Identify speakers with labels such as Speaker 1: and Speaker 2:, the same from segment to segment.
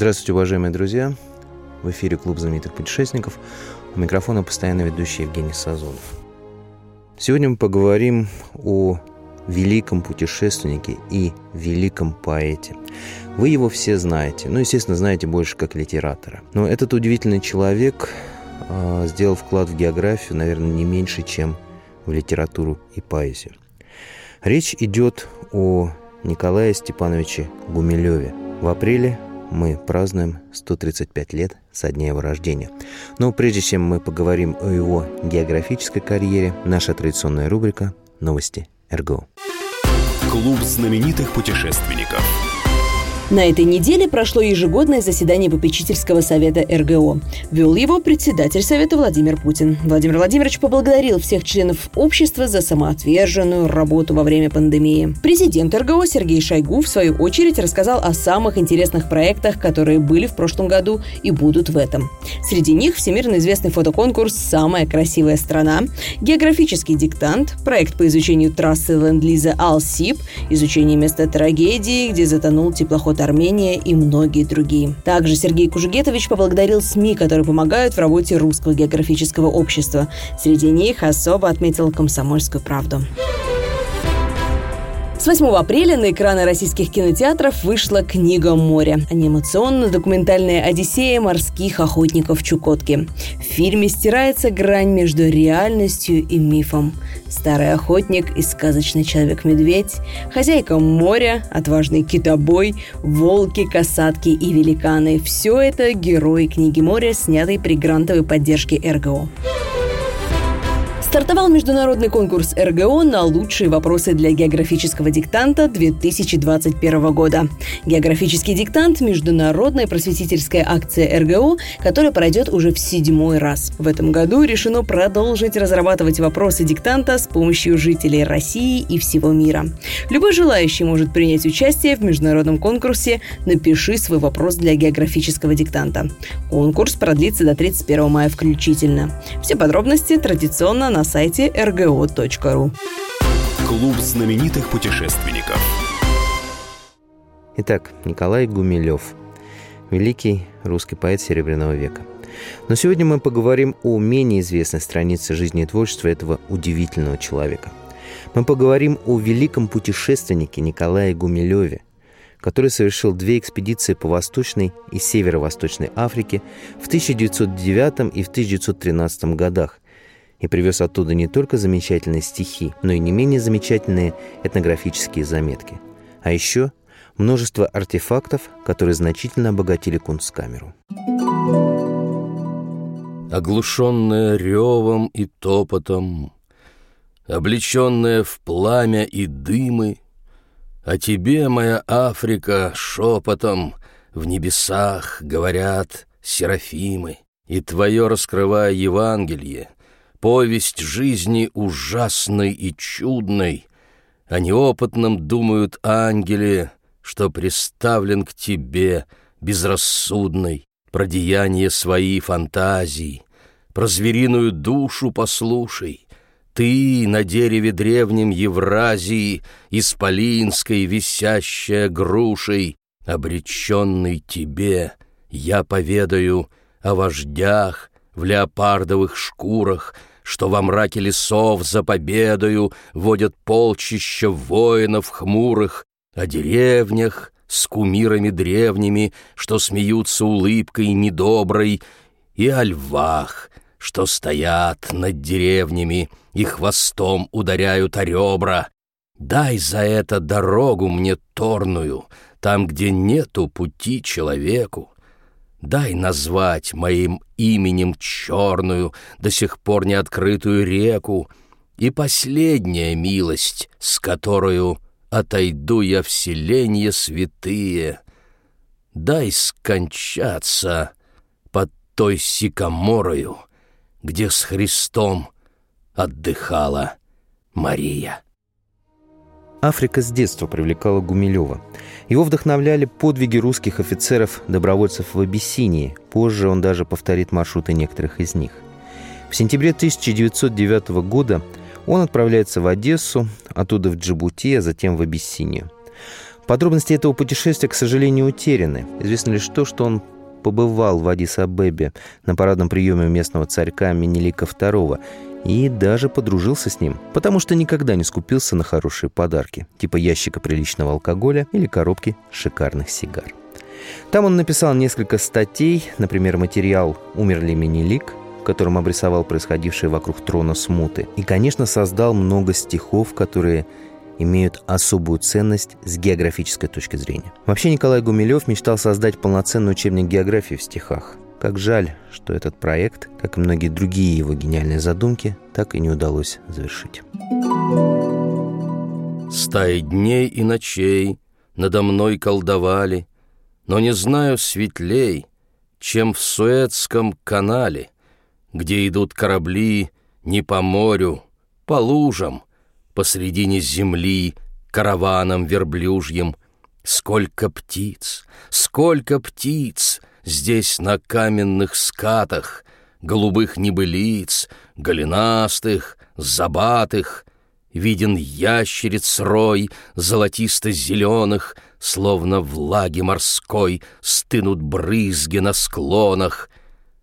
Speaker 1: Здравствуйте, уважаемые друзья! В эфире Клуб знаменитых путешественников. У микрофона постоянно ведущий Евгений Сазонов. Сегодня мы поговорим о великом путешественнике и великом поэте. Вы его все знаете, ну, естественно, знаете больше как литератора. Но этот удивительный человек э, сделал вклад в географию, наверное, не меньше, чем в литературу и поэзию. Речь идет о Николае Степановиче Гумилеве. В апреле мы празднуем 135 лет со дня его рождения. Но прежде чем мы поговорим о его географической карьере, наша традиционная рубрика «Новости РГО».
Speaker 2: Клуб знаменитых путешественников.
Speaker 3: На этой неделе прошло ежегодное заседание попечительского совета РГО. Вел его председатель совета Владимир Путин. Владимир Владимирович поблагодарил всех членов общества за самоотверженную работу во время пандемии. Президент РГО Сергей Шойгу, в свою очередь, рассказал о самых интересных проектах, которые были в прошлом году и будут в этом. Среди них всемирно известный фотоконкурс «Самая красивая страна», географический диктант, проект по изучению трассы ленд-лиза Алсип, изучение места трагедии, где затонул теплоход Армения и многие другие. Также Сергей Кужугетович поблагодарил СМИ, которые помогают в работе Русского географического общества. Среди них особо отметил «Комсомольскую правду». С 8 апреля на экраны российских кинотеатров вышла «Книга моря» – анимационно-документальная одиссея морских охотников Чукотки. В фильме стирается грань между реальностью и мифом. Старый охотник и сказочный человек-медведь, хозяйка моря, отважный китобой, волки, касатки и великаны – все это герои «Книги моря», снятой при грантовой поддержке РГО. Стартовал международный конкурс РГО на лучшие вопросы для географического диктанта 2021 года. Географический диктант – международная просветительская акция РГО, которая пройдет уже в седьмой раз. В этом году решено продолжить разрабатывать вопросы диктанта с помощью жителей России и всего мира. Любой желающий может принять участие в международном конкурсе «Напиши свой вопрос для географического диктанта». Конкурс продлится до 31 мая включительно. Все подробности традиционно на на сайте rgo.ru.
Speaker 2: Клуб знаменитых путешественников.
Speaker 1: Итак, Николай Гумилев, великий русский поэт Серебряного века. Но сегодня мы поговорим о менее известной странице жизни и творчества этого удивительного человека. Мы поговорим о великом путешественнике Николае Гумилеве, который совершил две экспедиции по Восточной и Северо-Восточной Африке в 1909 и в 1913 годах, и привез оттуда не только замечательные стихи, но и не менее замечательные этнографические заметки. А еще множество артефактов, которые значительно обогатили кунсткамеру.
Speaker 4: Оглушенная ревом и топотом, облеченная в пламя и дымы, о тебе, моя Африка, шепотом в небесах говорят серафимы, и твое раскрывая Евангелие — Повесть жизни ужасной и чудной. О неопытном думают ангеле, что приставлен к тебе, безрассудной, про деяния свои фантазии, про звериную душу послушай. Ты на дереве древнем Евразии, исполинской висящая грушей, обреченный тебе, я поведаю о вождях в леопардовых шкурах, что во мраке лесов за победою водят полчища воинов хмурых, о деревнях с кумирами древними, что смеются улыбкой недоброй, и о львах, что стоят над деревнями и хвостом ударяют о ребра. Дай за это дорогу мне торную, там, где нету пути человеку. Дай назвать моим именем черную, до сих пор не открытую реку, и последняя милость, с которую отойду я в селенье святые. Дай скончаться под той сикоморою, где с Христом отдыхала Мария.
Speaker 1: Африка с детства привлекала Гумилева. Его вдохновляли подвиги русских офицеров-добровольцев в Абиссинии. Позже он даже повторит маршруты некоторых из них. В сентябре 1909 года он отправляется в Одессу, оттуда в Джибути, а затем в Абиссинию. Подробности этого путешествия, к сожалению, утеряны. Известно лишь то, что он побывал в Адис-Абебе на парадном приеме местного царька Менелика II и даже подружился с ним, потому что никогда не скупился на хорошие подарки, типа ящика приличного алкоголя или коробки шикарных сигар. Там он написал несколько статей, например, материал «Умер ли Менелик», в обрисовал происходившее вокруг трона смуты, и, конечно, создал много стихов, которые имеют особую ценность с географической точки зрения. Вообще Николай Гумилев мечтал создать полноценный учебник географии в стихах, как жаль, что этот проект, как и многие другие его гениальные задумки, так и не удалось завершить.
Speaker 4: Стаи дней и ночей надо мной колдовали, но не знаю светлей, чем в Суэцком канале, где идут корабли не по морю, по лужам, посредине земли, караваном верблюжьим. Сколько птиц, сколько птиц Здесь на каменных скатах Голубых небылиц, голенастых, забатых, Виден ящериц рой золотисто-зеленых, Словно влаги морской стынут брызги на склонах.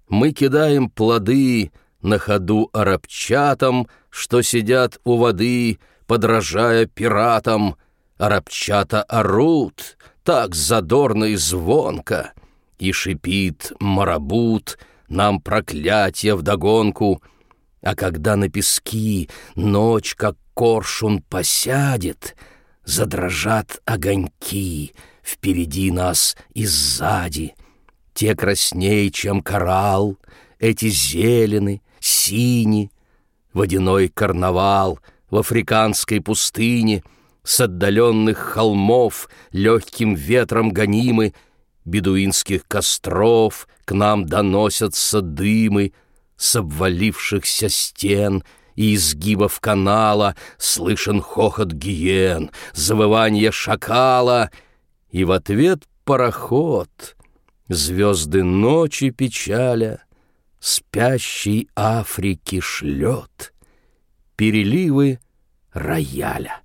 Speaker 4: Мы кидаем плоды на ходу арабчатам, Что сидят у воды, подражая пиратам. Арабчата орут, так задорно и звонко — и шипит марабут, нам проклятие вдогонку, А когда на пески ночь, как коршун, посядет, Задрожат огоньки впереди нас и сзади. Те красней, чем коралл, эти зелены, сини, Водяной карнавал в африканской пустыне — с отдаленных холмов, легким ветром гонимы, бедуинских костров к нам доносятся дымы с обвалившихся стен и изгибов канала слышен хохот гиен, завывание шакала, и в ответ пароход, звезды ночи печаля, спящей Африки шлет переливы рояля.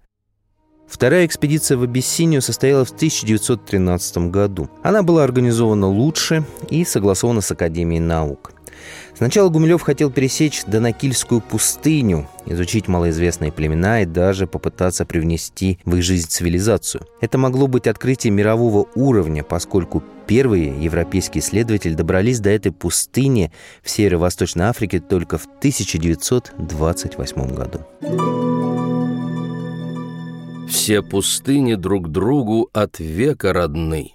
Speaker 1: Вторая экспедиция в Абиссинию состоялась в 1913 году. Она была организована лучше и согласована с Академией наук. Сначала Гумилев хотел пересечь Донакильскую пустыню, изучить малоизвестные племена и даже попытаться привнести в их жизнь цивилизацию. Это могло быть открытие мирового уровня, поскольку первые европейские исследователи добрались до этой пустыни в Северо-Восточной Африке только в 1928 году.
Speaker 4: Все пустыни друг другу от века родны,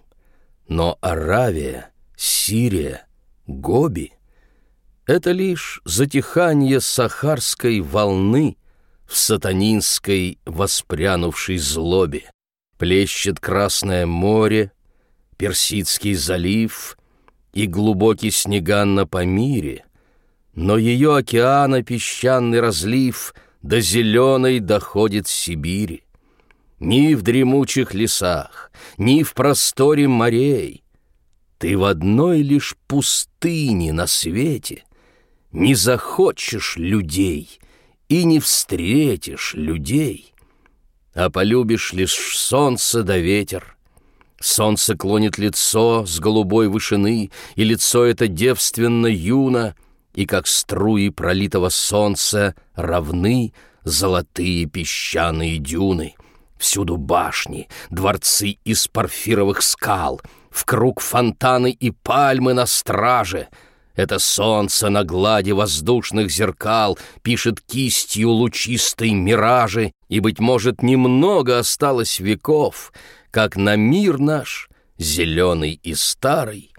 Speaker 4: но Аравия, Сирия, Гоби — это лишь затихание сахарской волны в сатанинской воспрянувшей злобе. Плещет Красное море, Персидский залив и глубокий снеган на Памире, но ее океана песчаный разлив до зеленой доходит Сибири. Ни в дремучих лесах, ни в просторе морей. Ты в одной лишь пустыне на свете Не захочешь людей и не встретишь людей, А полюбишь лишь солнце да ветер. Солнце клонит лицо с голубой вышины, И лицо это девственно юно, И как струи пролитого солнца равны Золотые песчаные дюны — Всюду башни, дворцы из парфировых скал, В круг фонтаны и пальмы на страже. Это солнце на глади воздушных зеркал Пишет кистью лучистой миражи, И, быть может, немного осталось веков, Как на мир наш, зеленый и старый,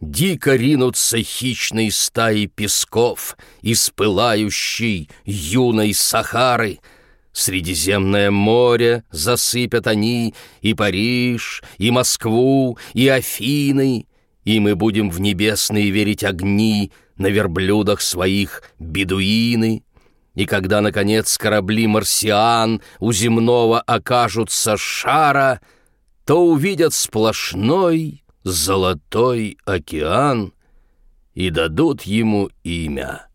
Speaker 4: Дико ринутся хищные стаи песков Из пылающей юной Сахары. Средиземное море засыпят они И Париж, и Москву, и Афины, И мы будем в небесные верить огни На верблюдах своих бедуины. И когда, наконец, корабли марсиан У земного окажутся шара, То увидят сплошной золотой океан и дадут ему имя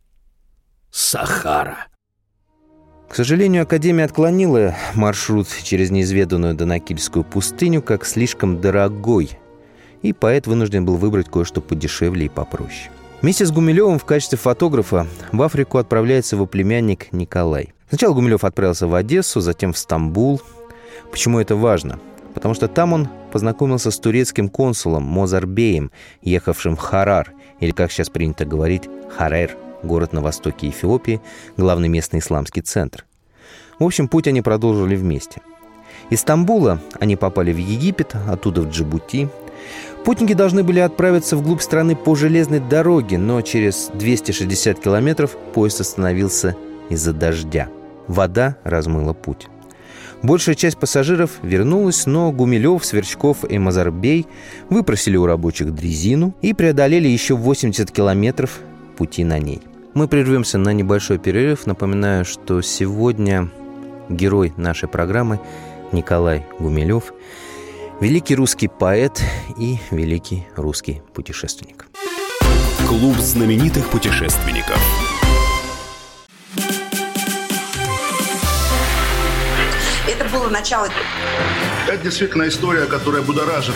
Speaker 4: Сахара.
Speaker 1: К сожалению, Академия отклонила маршрут через неизведанную Донакильскую пустыню как слишком дорогой, и поэт вынужден был выбрать кое-что подешевле и попроще. Вместе с Гумилевым в качестве фотографа в Африку отправляется его племянник Николай. Сначала Гумилев отправился в Одессу, затем в Стамбул. Почему это важно? потому что там он познакомился с турецким консулом Мозарбеем, ехавшим в Харар, или, как сейчас принято говорить, Харер, город на востоке Эфиопии, главный местный исламский центр. В общем, путь они продолжили вместе. Из Стамбула они попали в Египет, оттуда в Джибути. Путники должны были отправиться вглубь страны по железной дороге, но через 260 километров поезд остановился из-за дождя. Вода размыла путь. Большая часть пассажиров вернулась, но Гумилев, Сверчков и Мазарбей выпросили у рабочих дрезину и преодолели еще 80 километров пути на ней. Мы прервемся на небольшой перерыв. Напоминаю, что сегодня герой нашей программы Николай Гумилев, великий русский поэт и великий русский путешественник.
Speaker 2: Клуб знаменитых путешественников.
Speaker 5: было начало.
Speaker 6: Это действительно история, которая будоражит.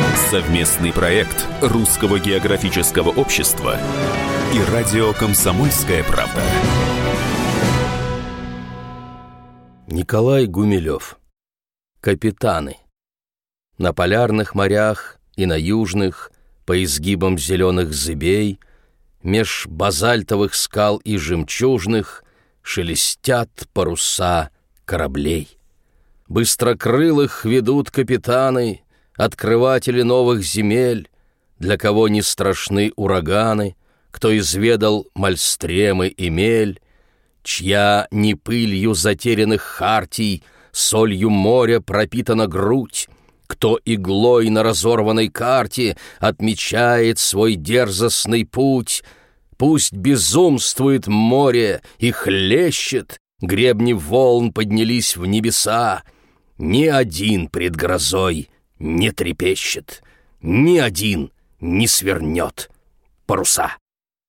Speaker 2: Совместный проект Русского географического общества и радио «Комсомольская правда».
Speaker 4: Николай Гумилев. Капитаны. На полярных морях и на южных, по изгибам зеленых зыбей, меж базальтовых скал и жемчужных шелестят паруса кораблей. Быстрокрылых ведут капитаны, Открыватели новых земель, Для кого не страшны ураганы, Кто изведал мальстремы и мель, Чья не пылью затерянных хартий, Солью моря пропитана грудь, Кто иглой на разорванной карте Отмечает свой дерзостный путь, Пусть безумствует море и хлещет, Гребни волн поднялись в небеса, ни один пред грозой не трепещет, ни один не свернет паруса.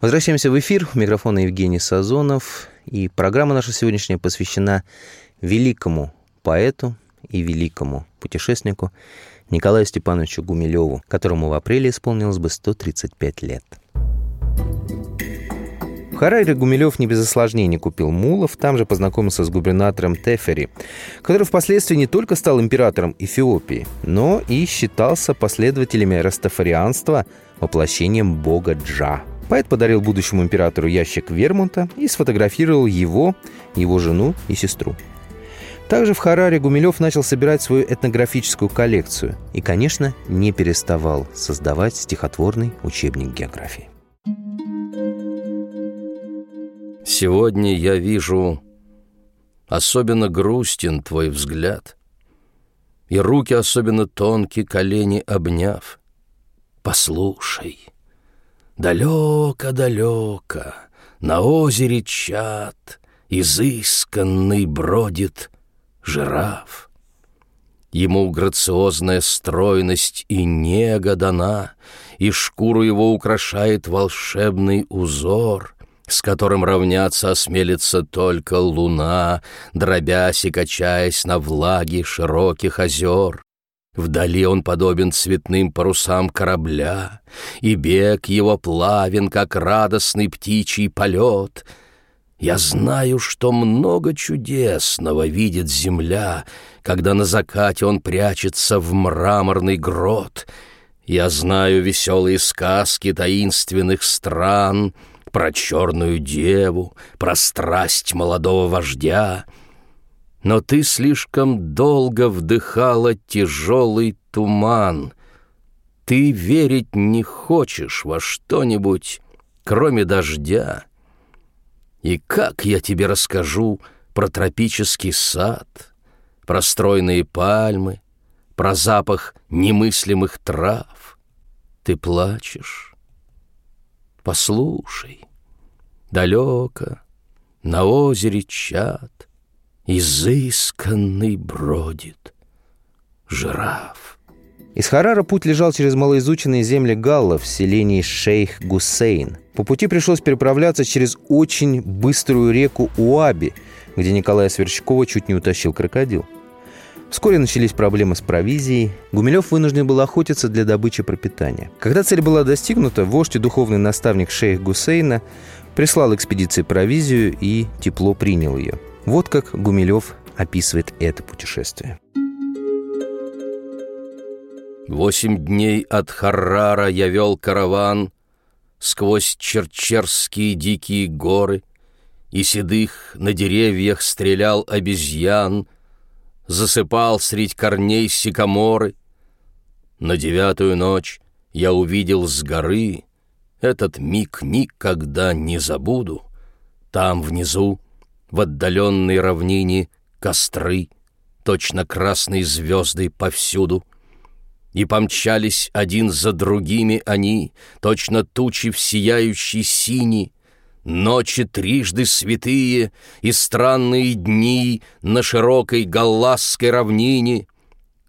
Speaker 1: Возвращаемся в эфир. У Евгений Сазонов. И программа наша сегодняшняя посвящена великому поэту и великому путешественнику Николаю Степановичу Гумилеву, которому в апреле исполнилось бы 135 лет. Харари Гумилев не без осложнений купил мулов, там же познакомился с губернатором Тефери, который впоследствии не только стал императором Эфиопии, но и считался последователями растафарианства, воплощением бога Джа. Поэт подарил будущему императору ящик Вермонта и сфотографировал его, его жену и сестру. Также в Хараре Гумилев начал собирать свою этнографическую коллекцию и, конечно, не переставал создавать стихотворный учебник географии.
Speaker 4: Сегодня я вижу, особенно грустен твой взгляд, И руки особенно тонкие, колени обняв. Послушай, далеко-далеко На озере чат Изысканный бродит жираф. Ему грациозная стройность и нега дана, И шкуру его украшает волшебный узор — с которым равняться осмелится только луна, дробясь и качаясь на влаге широких озер. Вдали он подобен цветным парусам корабля, И бег его плавен, как радостный птичий полет. Я знаю, что много чудесного видит земля, Когда на закате он прячется в мраморный грот. Я знаю веселые сказки таинственных стран Про черную деву, про страсть молодого вождя — но ты слишком долго вдыхала тяжелый туман. Ты верить не хочешь во что-нибудь, кроме дождя. И как я тебе расскажу про тропический сад, про стройные пальмы, про запах немыслимых трав? Ты плачешь? Послушай, далеко, на озере чат — изысканный бродит жираф.
Speaker 1: Из Харара путь лежал через малоизученные земли галлов в селении Шейх Гусейн. По пути пришлось переправляться через очень быструю реку Уаби, где Николая Сверчкова чуть не утащил крокодил. Вскоре начались проблемы с провизией. Гумилев вынужден был охотиться для добычи пропитания. Когда цель была достигнута, вождь и духовный наставник шейх Гусейна прислал экспедиции провизию и тепло принял ее – вот как Гумилев описывает это путешествие.
Speaker 4: Восемь дней от Харрара я вел караван Сквозь черчерские дикие горы, И седых на деревьях стрелял обезьян, Засыпал средь корней сикаморы. На девятую ночь я увидел с горы Этот миг никогда не забуду. Там внизу в отдаленной равнине костры, точно красные звезды повсюду. И помчались один за другими они, точно тучи в сияющей сини, Ночи трижды святые и странные дни на широкой галласской равнине.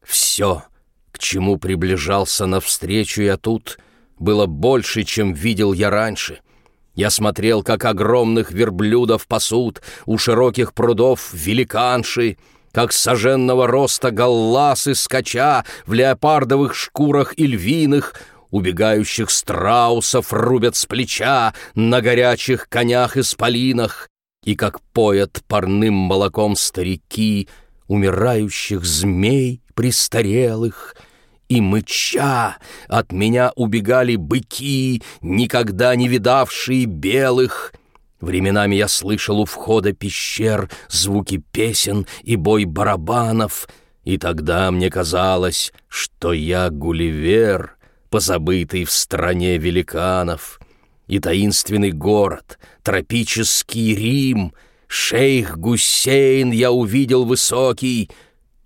Speaker 4: Все, к чему приближался навстречу я тут, было больше, чем видел я раньше — я смотрел, как огромных верблюдов пасут у широких прудов великанши, как соженного роста галласы скача в леопардовых шкурах и львиных, убегающих страусов рубят с плеча на горячих конях-исполинах, и как поят парным молоком старики умирающих змей престарелых — и мыча от меня убегали быки, никогда не видавшие белых. Временами я слышал у входа пещер звуки песен и бой барабанов, и тогда мне казалось, что я Гулливер, позабытый в стране великанов, и таинственный город, тропический Рим, шейх Гусейн я увидел высокий,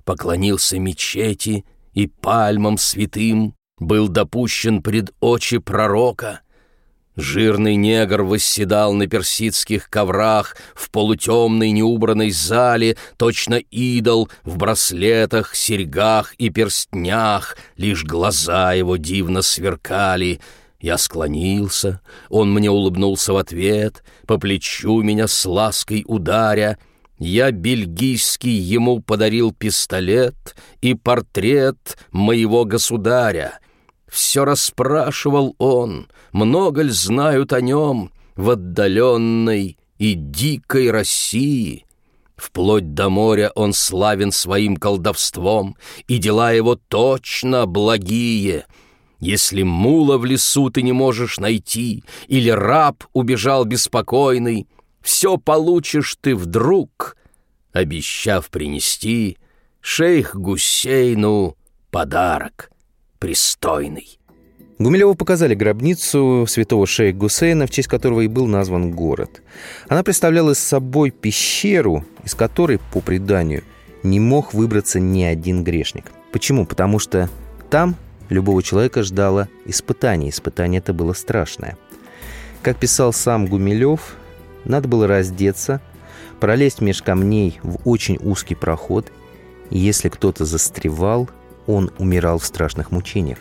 Speaker 4: поклонился мечети — и пальмам святым был допущен пред очи пророка. Жирный негр восседал на персидских коврах в полутемной неубранной зале, точно идол в браслетах, серьгах и перстнях, лишь глаза его дивно сверкали. Я склонился, он мне улыбнулся в ответ, по плечу меня с лаской ударя — я бельгийский ему подарил пистолет и портрет моего государя. Все расспрашивал он, много ли знают о нем в отдаленной и дикой России. Вплоть до моря он славен своим колдовством, и дела его точно благие. Если мула в лесу ты не можешь найти, или раб убежал беспокойный, все получишь ты вдруг, обещав принести шейх Гусейну подарок пристойный.
Speaker 1: Гумилеву показали гробницу святого шейх Гусейна, в честь которого и был назван город. Она представляла собой пещеру, из которой, по преданию, не мог выбраться ни один грешник. Почему? Потому что там любого человека ждало испытание. Испытание это было страшное. Как писал сам Гумилев, надо было раздеться, пролезть меж камней в очень узкий проход, и если кто-то застревал, он умирал в страшных мучениях.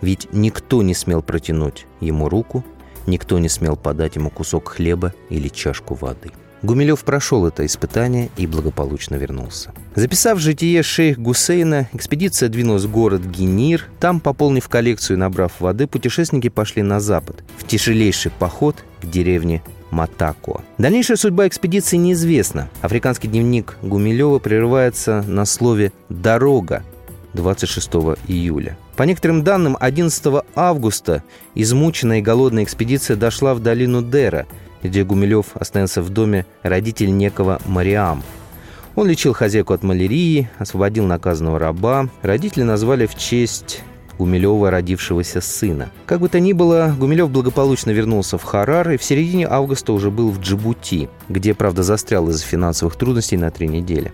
Speaker 1: Ведь никто не смел протянуть ему руку, никто не смел подать ему кусок хлеба или чашку воды. Гумилев прошел это испытание и благополучно вернулся. Записав житие шейх Гусейна, экспедиция двинулась в город Генир. Там, пополнив коллекцию и набрав воды, путешественники пошли на запад, в тяжелейший поход к деревне Матако. Дальнейшая судьба экспедиции неизвестна. Африканский дневник Гумилева прерывается на слове «дорога» 26 июля. По некоторым данным, 11 августа измученная и голодная экспедиция дошла в долину Дера, где Гумилев остановился в доме родителей некого Мариам. Он лечил хозяйку от малярии, освободил наказанного раба. Родители назвали в честь Гумилева родившегося сына. Как бы то ни было, Гумилев благополучно вернулся в Харар и в середине августа уже был в Джибути, где, правда, застрял из-за финансовых трудностей на три недели.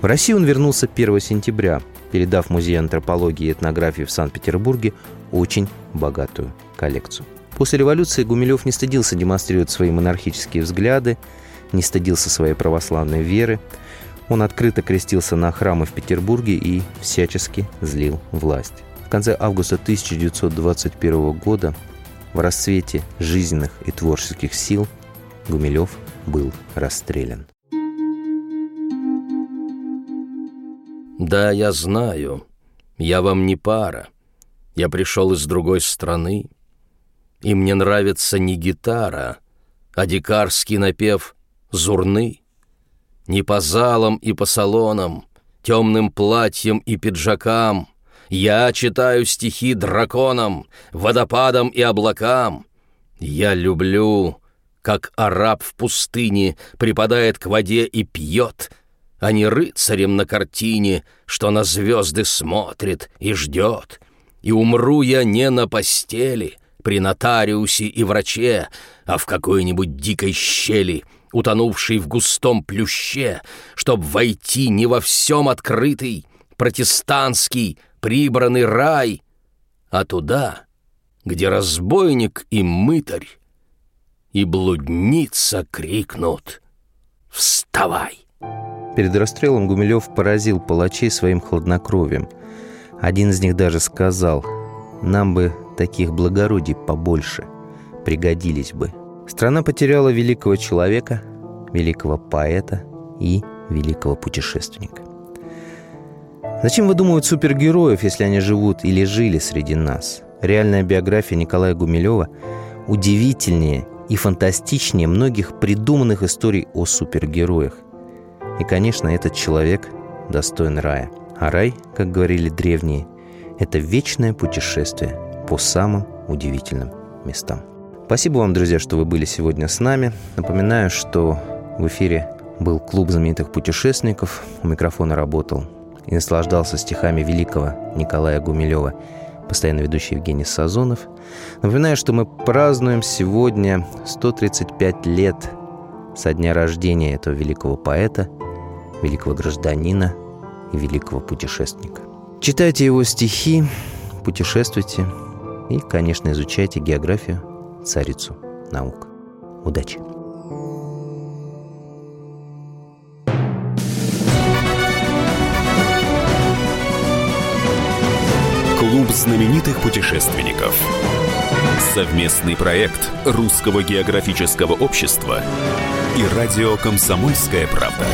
Speaker 1: В Россию он вернулся 1 сентября, передав Музею антропологии и этнографии в Санкт-Петербурге очень богатую коллекцию. После революции Гумилев не стыдился демонстрировать свои монархические взгляды, не стыдился своей православной веры. Он открыто крестился на храмы в Петербурге и всячески злил власть. В конце августа 1921 года в расцвете жизненных и творческих сил Гумилев был расстрелян.
Speaker 4: Да, я знаю. Я вам не пара. Я пришел из другой страны. И мне нравится не гитара, а дикарский напев зурны. Не по залам и по салонам, темным платьям и пиджакам. Я читаю стихи драконам, водопадам и облакам. Я люблю, как араб в пустыне припадает к воде и пьет — а не рыцарем на картине, что на звезды смотрит и ждет. И умру я не на постели, при нотариусе и враче, а в какой-нибудь дикой щели, утонувшей в густом плюще, чтоб войти не во всем открытый, протестантский, прибранный рай, а туда, где разбойник и мытарь и блудница крикнут «Вставай!»
Speaker 1: Перед расстрелом Гумилев поразил палачей своим хладнокровием. Один из них даже сказал, «Нам бы таких благородий побольше, пригодились бы». Страна потеряла великого человека, великого поэта и великого путешественника. Зачем выдумывают супергероев, если они живут или жили среди нас? Реальная биография Николая Гумилева удивительнее и фантастичнее многих придуманных историй о супергероях. И, конечно, этот человек достоин рая. А рай, как говорили древние, это вечное путешествие по самым удивительным местам. Спасибо вам, друзья, что вы были сегодня с нами. Напоминаю, что в эфире был клуб знаменитых путешественников. У микрофона работал и наслаждался стихами великого Николая Гумилева, постоянно ведущий Евгений Сазонов. Напоминаю, что мы празднуем сегодня 135 лет со дня рождения этого великого поэта – великого гражданина и великого путешественника. Читайте его стихи, путешествуйте и, конечно, изучайте географию, царицу наук. Удачи!
Speaker 2: Клуб знаменитых путешественников. Совместный проект Русского географического общества и радио «Комсомольская правда».